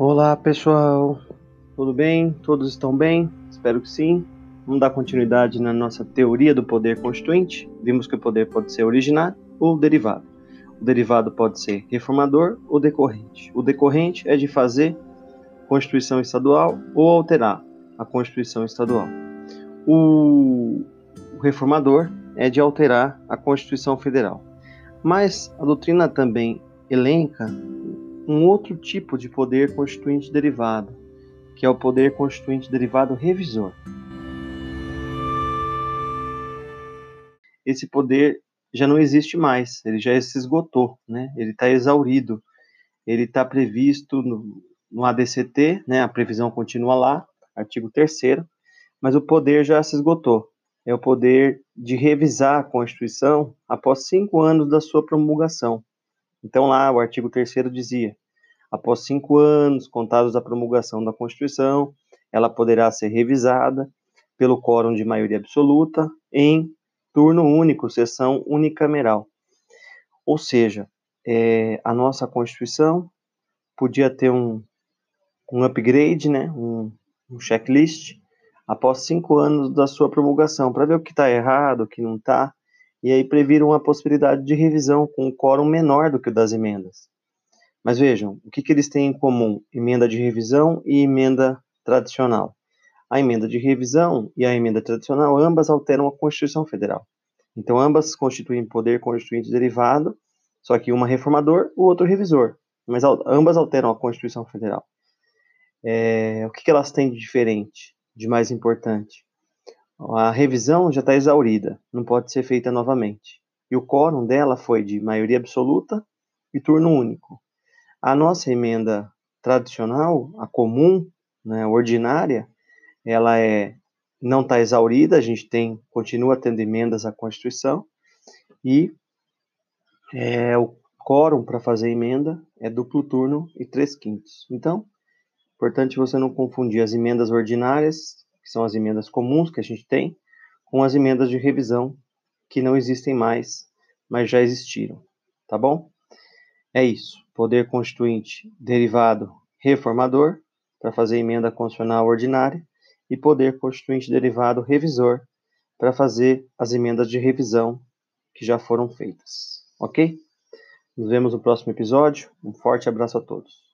Olá pessoal, tudo bem? Todos estão bem? Espero que sim. Vamos dar continuidade na nossa teoria do poder constituinte. Vimos que o poder pode ser originário ou derivado. O derivado pode ser reformador ou decorrente. O decorrente é de fazer Constituição Estadual ou alterar a Constituição Estadual. O reformador é de alterar a Constituição Federal. Mas a doutrina também elenca um outro tipo de poder constituinte derivado, que é o poder constituinte derivado revisor. Esse poder já não existe mais, ele já se esgotou, né? ele está exaurido, ele está previsto no, no ADCT, né? a previsão continua lá, artigo 3 mas o poder já se esgotou. É o poder de revisar a Constituição após cinco anos da sua promulgação. Então, lá, o artigo 3 dizia: após cinco anos contados da promulgação da Constituição, ela poderá ser revisada pelo quórum de maioria absoluta em turno único, sessão unicameral. Ou seja, é, a nossa Constituição podia ter um, um upgrade, né, um, um checklist, após cinco anos da sua promulgação, para ver o que está errado, o que não está, e aí previram a possibilidade de revisão com um quórum menor do que o das emendas. Mas vejam, o que, que eles têm em comum? Emenda de revisão e emenda tradicional. A emenda de revisão e a emenda tradicional, ambas alteram a Constituição Federal. Então, ambas constituem poder constituinte derivado, só que uma reformador, o outro revisor. Mas ambas alteram a Constituição Federal. É, o que, que elas têm de diferente, de mais importante? A revisão já está exaurida, não pode ser feita novamente. E o quórum dela foi de maioria absoluta e turno único. A nossa emenda tradicional, a comum, né, ordinária, ela é não está exaurida, a gente tem continua tendo emendas à Constituição e é, o quórum para fazer emenda é duplo turno e três quintos. Então, importante você não confundir as emendas ordinárias que são as emendas comuns que a gente tem, com as emendas de revisão, que não existem mais, mas já existiram. Tá bom? É isso. Poder constituinte derivado reformador, para fazer emenda constitucional ordinária, e poder constituinte derivado revisor, para fazer as emendas de revisão que já foram feitas. Ok? Nos vemos no próximo episódio. Um forte abraço a todos.